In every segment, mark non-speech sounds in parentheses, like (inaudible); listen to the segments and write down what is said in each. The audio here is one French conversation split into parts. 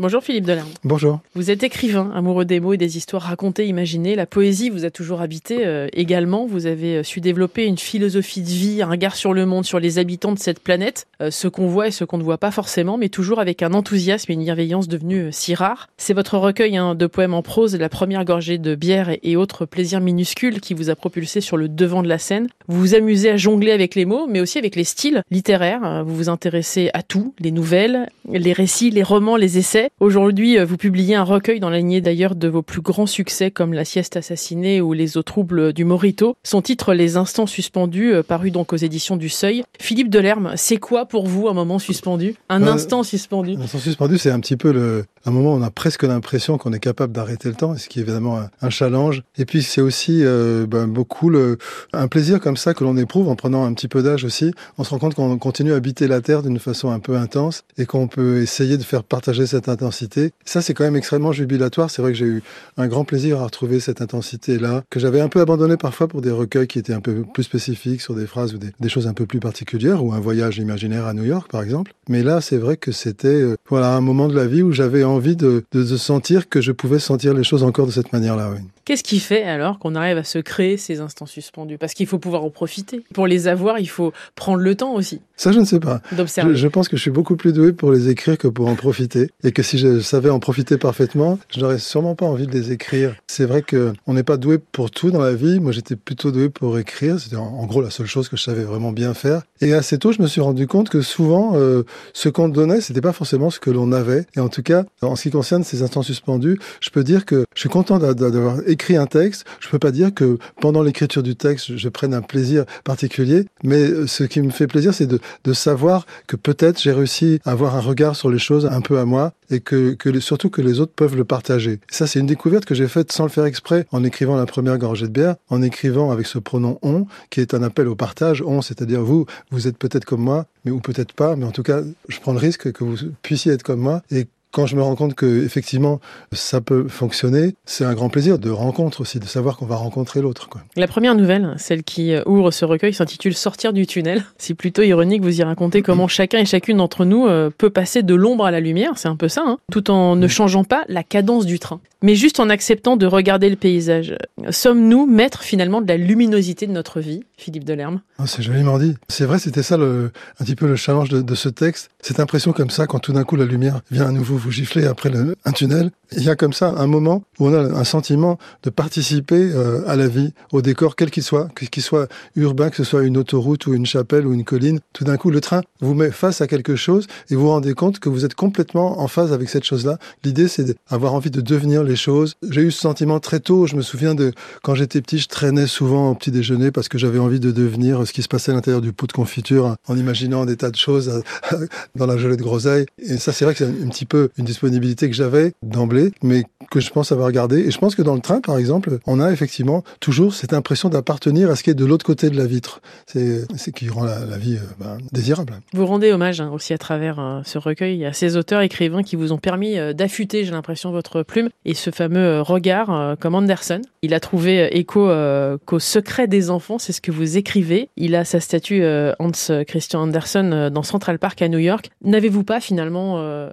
Bonjour Philippe Delerme. Bonjour. Vous êtes écrivain, amoureux des mots et des histoires racontées, imaginées. La poésie vous a toujours habité euh, également. Vous avez euh, su développer une philosophie de vie, un regard sur le monde, sur les habitants de cette planète, euh, ce qu'on voit et ce qu'on ne voit pas forcément, mais toujours avec un enthousiasme et une bienveillance devenue si rares. C'est votre recueil hein, de poèmes en prose, La première gorgée de bière et, et autres plaisirs minuscules qui vous a propulsé sur le devant de la scène. Vous vous amusez à jongler avec les mots, mais aussi avec les styles littéraires. Vous vous intéressez à tout, les nouvelles, les récits, les romans, les essais. Aujourd'hui, euh, vous publiez un recueil dans la lignée d'ailleurs de vos plus grands succès comme La sieste assassinée ou Les eaux troubles du Morito. Son titre Les instants suspendus, euh, paru donc aux éditions du Seuil. Philippe Delerme, c'est quoi pour vous un moment suspendu? Un Euh, instant suspendu? Un instant suspendu, c'est un petit peu le, un moment on a presque l'impression qu'on est capable d'arrêter le temps, ce qui est évidemment un, un challenge. Et puis c'est aussi euh, ben, beaucoup le, un plaisir comme ça que l'on éprouve en prenant un petit peu d'âge aussi. On se rend compte qu'on continue à habiter la Terre d'une façon un peu intense et qu'on peut essayer de faire partager cette intensité. Ça, c'est quand même extrêmement jubilatoire. C'est vrai que j'ai eu un grand plaisir à retrouver cette intensité-là, que j'avais un peu abandonné parfois pour des recueils qui étaient un peu plus spécifiques sur des phrases ou des, des choses un peu plus particulières, ou un voyage imaginaire à New York, par exemple. Mais là, c'est vrai que c'était euh, voilà un moment de la vie où j'avais envie de, de, de sentir que je pouvais sentir les choses encore de cette manière-là. Oui. Qu'est-ce qui fait alors qu'on arrive à se créer ces instants suspendus? Parce qu'il faut pouvoir en profiter. Pour les avoir, il faut prendre le temps aussi Ça, je ne sais pas. d'observer. Je, je pense que je suis beaucoup plus doué pour les écrire que pour en profiter. Et que si je savais en profiter parfaitement, je n'aurais sûrement pas envie de les écrire. C'est vrai que on n'est pas doué pour tout dans la vie. Moi, j'étais plutôt doué pour écrire. C'était en, en gros la seule chose que je savais vraiment bien faire. Et assez tôt, je me suis rendu compte que souvent, euh, ce qu'on donnait, c'était pas forcément ce que l'on avait. Et en tout cas, en ce qui concerne ces instants suspendus, je peux dire que je suis content d'a- d'avoir écrit un texte. Je peux pas dire que pendant l'écriture du texte, je prenne un plaisir particulier. Mais euh, ce qui me fait plaisir, c'est de, de savoir que peut-être j'ai réussi à avoir un regard sur les choses un peu à moi et que, que surtout que les autres peuvent le partager. Ça, c'est une découverte que j'ai faite sans le faire exprès en écrivant la première gorgée de bière, en écrivant avec ce pronom on, qui est un appel au partage. On, c'est-à-dire vous, vous êtes peut-être comme moi, mais ou peut-être pas, mais en tout cas, je prends le risque que vous puissiez être comme moi et quand je me rends compte que effectivement ça peut fonctionner, c'est un grand plaisir de rencontre aussi, de savoir qu'on va rencontrer l'autre. La première nouvelle, celle qui euh, ouvre ce recueil, s'intitule Sortir du tunnel. C'est plutôt ironique, vous y racontez comment chacun et chacune d'entre nous euh, peut passer de l'ombre à la lumière, c'est un peu ça, hein, tout en ne changeant pas la cadence du train, mais juste en acceptant de regarder le paysage. Sommes-nous maîtres finalement de la luminosité de notre vie, Philippe Delerme? Ah, c'est joliment dit. C'est vrai, c'était ça le, un petit peu le challenge de, de ce texte. Cette impression comme ça, quand tout d'un coup la lumière vient à nouveau vous gifler après un tunnel, il y a comme ça un moment où on a un sentiment de participer euh, à la vie, au décor, quel qu'il soit, qu'il soit urbain, que ce soit une autoroute ou une chapelle ou une colline. Tout d'un coup, le train vous met face à quelque chose et vous vous rendez compte que vous êtes complètement en phase avec cette chose-là. L'idée, c'est d'avoir envie de devenir les choses. J'ai eu ce sentiment très tôt. Je me souviens de quand j'étais petit, je traînais souvent au petit déjeuner parce que j'avais envie de devenir ce qui se passait à l'intérieur du pot de confiture en imaginant des tas de choses euh, (laughs) dans la gelée de groseille. Et ça, c'est vrai que c'est un petit peu une disponibilité que j'avais d'emblée, mais que je pense avoir gardée. Et je pense que dans le train, par exemple, on a effectivement toujours cette impression d'appartenir à ce qui est de l'autre côté de la vitre. C'est c'est qui rend la, vie euh, ben, désirable. Vous rendez hommage hein, aussi à travers euh, ce recueil à ces auteurs écrivains qui vous ont permis euh, d'affûter, j'ai l'impression, votre plume et ce fameux regard comme Anderson. Il a trouvé écho qu'au secret des enfants, c'est ce que vous écrivez. Il a sa statue Hans Christian Andersen dans Central Park à New York. N'avez-vous pas finalement euh,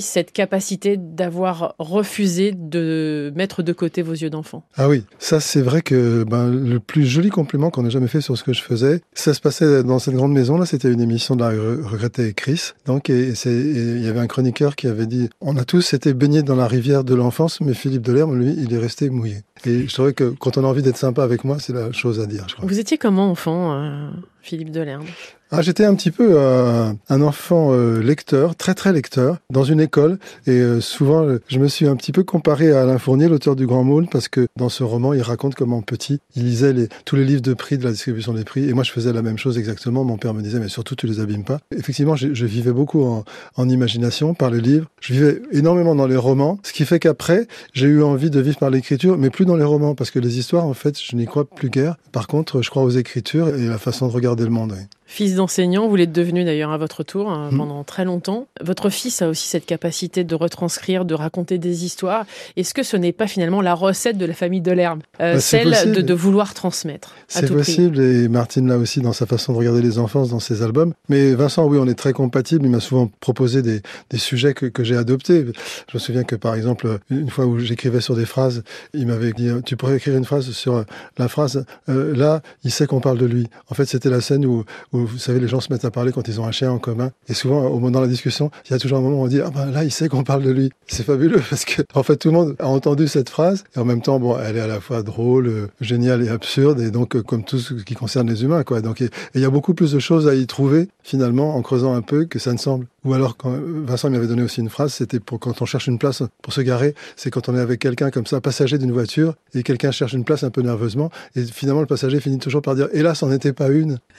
aussi cette capacité d'avoir refusé de mettre de côté vos yeux d'enfant Ah oui, ça c'est vrai que ben, le plus joli compliment qu'on ait jamais fait sur ce que je faisais, ça se passait dans cette grande maison là. C'était une émission de la re- regrettée Chris. Donc et il y avait un chroniqueur qui avait dit on a tous été baignés dans la rivière de l'enfance, mais Philippe Delerme lui il est resté mouillé. Et je trouvais que quand on a envie d'être sympa avec moi, c'est la chose à dire. Je crois. Vous étiez comment enfant, euh, Philippe Delerme? Ah, j'étais un petit peu euh, un enfant euh, lecteur, très très lecteur, dans une école. Et euh, souvent, je me suis un petit peu comparé à Alain Fournier, l'auteur du Grand Môle, parce que dans ce roman, il raconte comment petit, il lisait les, tous les livres de prix de la distribution des prix. Et moi, je faisais la même chose exactement. Mon père me disait, mais surtout, tu les abîmes pas. Effectivement, je, je vivais beaucoup en, en imagination par le livre. Je vivais énormément dans les romans, ce qui fait qu'après, j'ai eu envie de vivre par l'écriture, mais plus dans les romans, parce que les histoires, en fait, je n'y crois plus guère. Par contre, je crois aux écritures et la façon de regarder le monde. D'enseignant, vous l'êtes devenu d'ailleurs à votre tour hein, Mm. pendant très longtemps. Votre fils a aussi cette capacité de retranscrire, de raconter des histoires. Est-ce que ce n'est pas finalement la recette de la famille Delerme euh, Bah, Celle de, vouloir transmettre C'est prix? possible et Martine l'a aussi dans sa façon de regarder les enfants dans ses albums. Mais Vincent, oui, on est très compatibles. Il m'a souvent proposé des, des sujets que, que j'ai adoptés. Je me souviens que par exemple, une fois où j'écrivais sur des phrases, il m'avait dit tu pourrais écrire une phrase sur la phrase euh, là, il sait qu'on parle de lui. En fait, c'était la scène où, où vous savez les gens se mettent à parler quand ils ont un chien en commun et souvent au moment de la discussion, il y a toujours un moment où on dit ah ben là, il sait qu'on parle de lui. C'est fabuleux (laughs) parce que en fait tout le monde a entendu cette phrase et en même temps bon, elle est à la fois drôle, euh, géniale et absurde et donc euh, comme tout ce qui concerne les humains quoi. Donc il y a beaucoup plus de choses à y trouver finalement en creusant un peu que ça ne semble. Ou alors quand Vincent m'avait donné aussi une phrase, c'était pour quand on cherche une place pour se garer, c'est quand on est avec quelqu'un comme ça, passager d'une voiture et quelqu'un cherche une place un peu nerveusement et finalement le passager finit toujours par dire hélas, c'en était pas une. (laughs)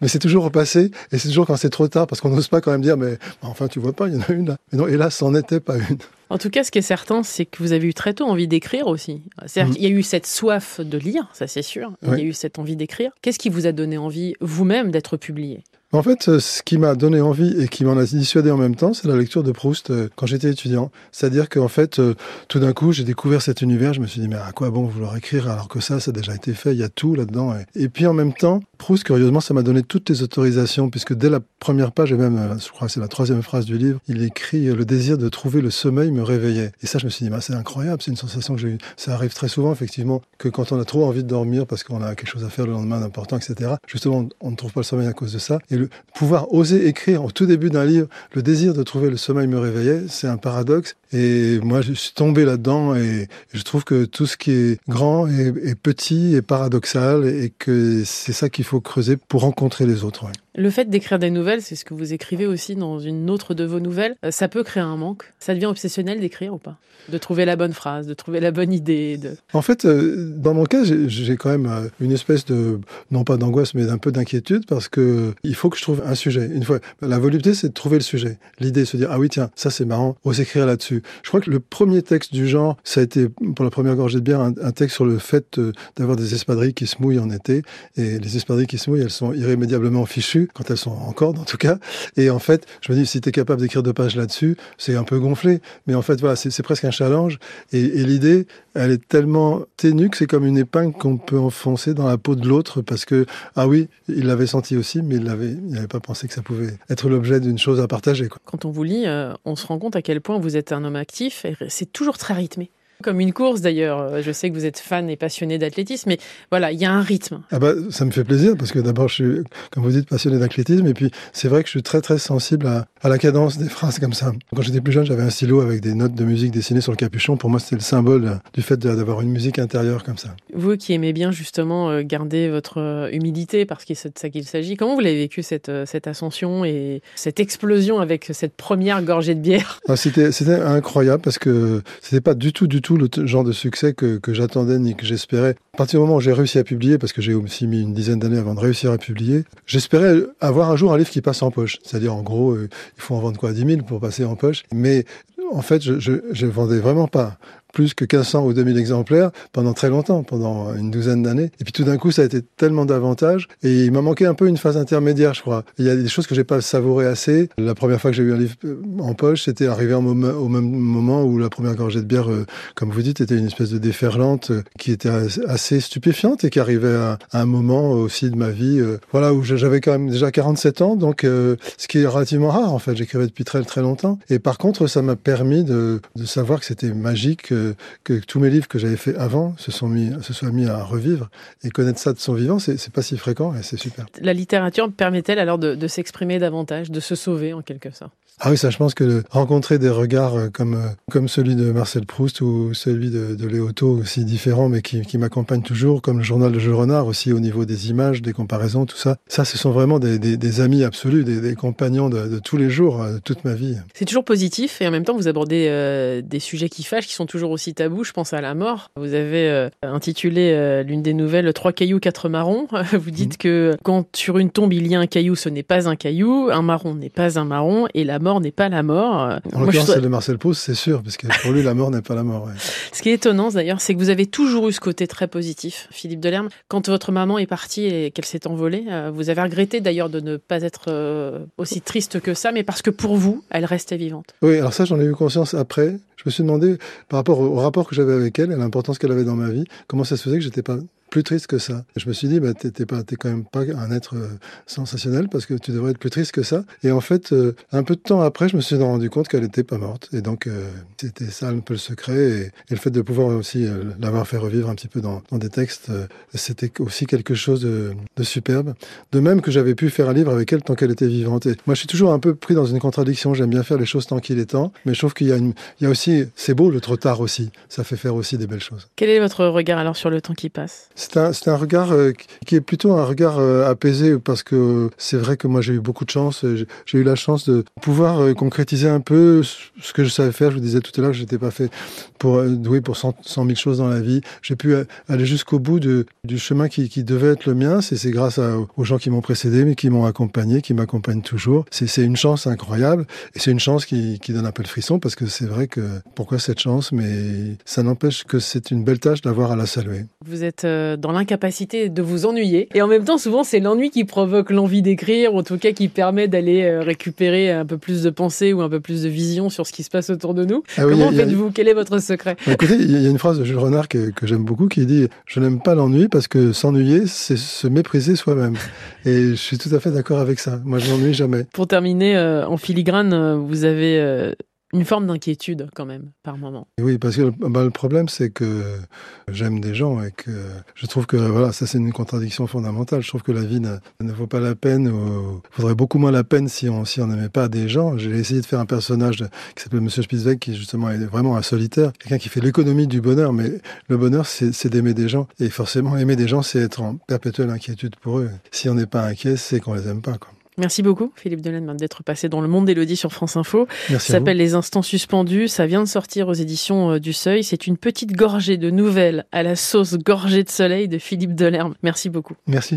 Mais c'est toujours repassé et c'est toujours quand c'est trop tard parce qu'on n'ose pas quand même dire mais bah, enfin tu vois pas, il y en a une là. Mais non, hélas, c'en était pas une. En tout cas, ce qui est certain, c'est que vous avez eu très tôt envie d'écrire aussi. C'est-à-dire Mhm. qu'il y a eu cette soif de lire, ça c'est sûr. Il y a eu cette envie d'écrire. Qu'est-ce qui vous a donné envie vous-même d'être publié? En fait, euh, ce qui m'a donné envie et qui m'en a dissuadé en même temps, c'est la lecture de Proust euh, quand j'étais étudiant. C'est-à-dire qu'en fait, euh, tout d'un coup, j'ai découvert cet univers. Je me suis dit, mais à quoi bon vouloir écrire alors que ça, ça a déjà été fait. Il y a tout là-dedans. Et, puis en même temps, Proust, curieusement, ça m'a donné toutes les autorisations, puisque dès la première page, et même, je crois que c'est la troisième phrase du livre, il écrit le désir de trouver le sommeil me réveillait. Et ça, je me suis dit, bah, c'est incroyable. C'est une sensation que j'ai eue. Ça arrive très souvent, effectivement, que quand on a trop envie de dormir parce qu'on a quelque chose à faire le lendemain d'important, etc. Justement, on ne trouve pas le sommeil à cause de ça. Le pouvoir oser écrire au tout début d'un livre, le désir de trouver le sommeil me réveillait, c'est un paradoxe. Et moi, je suis tombé là-dedans et je trouve que tout ce qui est grand est, petit et paradoxal et que c'est ça qu'il faut creuser pour rencontrer les autres. Le fait d'écrire des nouvelles, c'est ce que vous écrivez aussi dans une autre de vos nouvelles. euh, Ça peut créer un manque. Ça devient obsessionnel d'écrire ou pas? De trouver la bonne phrase, de trouver la bonne idée. De... En fait, euh, dans mon cas, j'ai- quand même euh, une espèce de, non pas d'angoisse, mais d'un peu d'inquiétude parce que il faut que je trouve un sujet. Une fois, la volupté, c'est de trouver le sujet. L'idée, se dire, ah oui, tiens, ça c'est marrant, ose écrire là-dessus. Je crois que le premier texte du genre, ça a été, pour la première gorgée de bière, un, texte sur le fait d'avoir des espadrilles qui se mouillent en été. Et les espadrilles qui se mouillent, elles sont irrémédiablement fichues, quand elles sont en corde en tout cas. Et en fait, je me dis, si tu es capable d'écrire deux pages là-dessus, c'est un peu gonflé. Mais en fait, voilà, c'est presque un challenge. Et, l'idée, elle est tellement ténue que c'est comme une épingle qu'on peut enfoncer dans la peau de l'autre parce que, ah oui, il l'avait senti aussi, mais il n'avait pas pensé que ça pouvait être l'objet d'une chose à partager. Quand on vous lit, euh, on se rend compte à quel point vous êtes un homme actif et c'est toujours très rythmé. Comme une course d'ailleurs. Euh, Je sais que vous êtes fan et passionné d'athlétisme, mais voilà, il y a un rythme. Ah bah, ça me fait plaisir parce que d'abord, je suis, comme vous dites, passionné d'athlétisme et puis c'est vrai que je suis très très sensible à, à la cadence des phrases comme ça. Quand j'étais plus jeune, j'avais un stylo avec des notes de musique dessinées sur le capuchon. Pour moi, c'était le symbole du fait d'avoir une musique intérieure comme ça. Vous qui aimez bien justement euh, garder votre euh, humilité, parce que c'est de ça qu'il s'agit, comment vous l'avez vécu cette, cette ascension et cette explosion avec cette première gorgée de bière? Ah, c'était, c'était incroyable parce que c'était pas du tout, du tout le t- genre de succès que, j'attendais ni que j'espérais. À partir du moment où j'ai réussi à publier, parce que j'ai aussi mis une dizaine d'années avant de réussir à publier, j'espérais avoir un jour un livre qui passe en poche. C'est-à-dire, en gros, euh, il faut en vendre quoi 10 000 pour passer en poche. Mais en fait, je, je vendais vraiment pas plus que 1500 ou 2000 exemplaires pendant très longtemps, pendant une douzaine d'années. Et puis tout d'un coup, ça a été tellement d'avantages. Et il m'a manqué un peu une phase intermédiaire, je crois. Il y a des choses que j'ai pas savouré assez. La première fois que j'ai eu un livre euh, en poche, c'était arrivé au même moment où la première gorgée de bière, euh, comme vous dites, était une espèce de déferlante euh, qui était as- assez stupéfiante et qui arrivait à, un moment aussi de ma vie, voilà, où j'avais quand même déjà 47 ans, donc ce qui est relativement rare en fait. J'écrivais depuis très très longtemps. Et par contre, ça m'a permis de savoir que c'était magique, euh, que tous mes livres que j'avais fait avant se sont mis, se soient mis à revivre et connaître ça de son vivant, c'est pas si fréquent et c'est super. La littérature permet-elle alors de, de s'exprimer davantage, de se sauver en quelque sorte? Ah oui, ça, je pense que le- rencontrer des regards euh, comme, euh, comme celui de Marcel Proust ou celui de, de Léoto, aussi différents, mais qui, qui m'accompagnent toujours, comme le journal de Jules Renard, aussi au niveau des images, des comparaisons, tout ça. Ça, ce sont vraiment des, des, des amis absolus, des, des compagnons de, de tous les jours, euh, de toute ma vie. C'est toujours positif et en même temps vous abordez euh, des sujets qui fâchent, qui sont toujours aussi tabou, je pense à la mort. Vous avez euh, intitulé euh, l'une des nouvelles Trois cailloux, quatre marrons. (laughs) Vous dites mmh. que quand sur une tombe il y a un caillou, ce n'est pas un caillou, un marron n'est pas un marron, et la mort n'est pas la mort. En l'occurrence, c'est de Marcel Proust, c'est sûr, parce que pour lui, la mort n'est pas la mort. Ce qui est étonnant d'ailleurs, c'est que vous avez toujours eu ce côté très positif, Philippe Delerme. Quand votre maman est partie et qu'elle s'est envolée, vous avez regretté d'ailleurs de ne pas être aussi triste que ça, mais parce que pour vous, elle restait vivante. Oui, alors ça, j'en ai eu conscience après. Je me suis demandé, par rapport au rapport que j'avais avec elle et l'importance qu'elle avait dans ma vie, comment ça se faisait que j'étais pas plus triste que ça. je me suis dit, bah, t'es pas, quand même pas un être euh, sensationnel parce que tu devrais être plus triste que ça. Et en fait, euh, un peu de temps après, je me suis rendu compte qu'elle n'était pas morte. Et donc, euh, c'était ça un peu le secret. Et, le fait de pouvoir aussi l'avoir fait revivre un petit peu dans, des textes, c'était aussi quelque chose de, superbe. De même que j'avais pu faire un livre avec elle tant qu'elle était vivante. Et moi, je suis toujours un peu pris dans une contradiction. J'aime bien faire les choses tant qu'il est temps. Mais je trouve qu'il y a, une, il y a aussi, c'est beau le trop tard aussi. Ça fait faire aussi des belles choses. Quel est votre regard alors sur le temps qui passe? C'est un, regard euh, qui est plutôt un regard euh, apaisé parce que c'est vrai que moi j'ai eu beaucoup de chance. J'ai eu la chance de pouvoir euh, concrétiser un peu ce que je savais faire. Je vous disais tout à l'heure que je n'étais pas fait pour doué pour 100, 100 000 choses dans la vie. J'ai pu aller jusqu'au bout du chemin qui, devait être le mien. C'est grâce aux gens qui m'ont précédé, mais qui m'ont accompagné, qui m'accompagnent toujours. C'est une chance incroyable et c'est une chance qui, donne un peu de frisson parce que c'est vrai que pourquoi cette chance, mais ça n'empêche que c'est une belle tâche d'avoir à la saluer. Vous êtes dans l'incapacité capacité de vous ennuyer. Et en même temps, souvent, c'est l'ennui qui provoque l'envie d'écrire, ou en tout cas qui permet d'aller euh, récupérer un peu plus de pensée ou un peu plus de vision sur ce qui se passe autour de nous. Ah Comment faites-vous? Quel est votre secret? Bah, Écoutez, il y a une phrase de Jules Renard que, que j'aime beaucoup qui dit « Je n'aime pas l'ennui parce que s'ennuyer, c'est se mépriser soi-même. » Et je suis tout à fait d'accord avec ça. Moi, je m'ennuie jamais. Pour terminer, euh, en filigrane, euh, vous avez une forme d'inquiétude quand même par moment. Oui, parce que bah, le problème c'est que j'aime des gens et que je trouve que voilà, ça c'est une contradiction fondamentale. Je trouve que la vie ne, vaut pas la peine, ou vaudrait beaucoup moins la peine si on si on n'aimait pas des gens. J'ai essayé de faire un personnage qui s'appelle Monsieur Spitzweg qui justement est vraiment un solitaire, quelqu'un qui fait l'économie du bonheur, mais le bonheur c'est d'aimer des gens et forcément aimer des gens c'est être en perpétuelle inquiétude pour eux. Si on n'est pas inquiet, c'est qu'on les aime pas. Merci beaucoup, Philippe Delaine, d'être passé dans le monde d'Elodie sur France Info. Merci ça s'appelle Les Instants Suspendus. Ça vient de sortir aux éditions euh, du Seuil. C'est une petite gorgée de nouvelles à la sauce gorgée de soleil de Philippe Delerme. Merci beaucoup. Merci.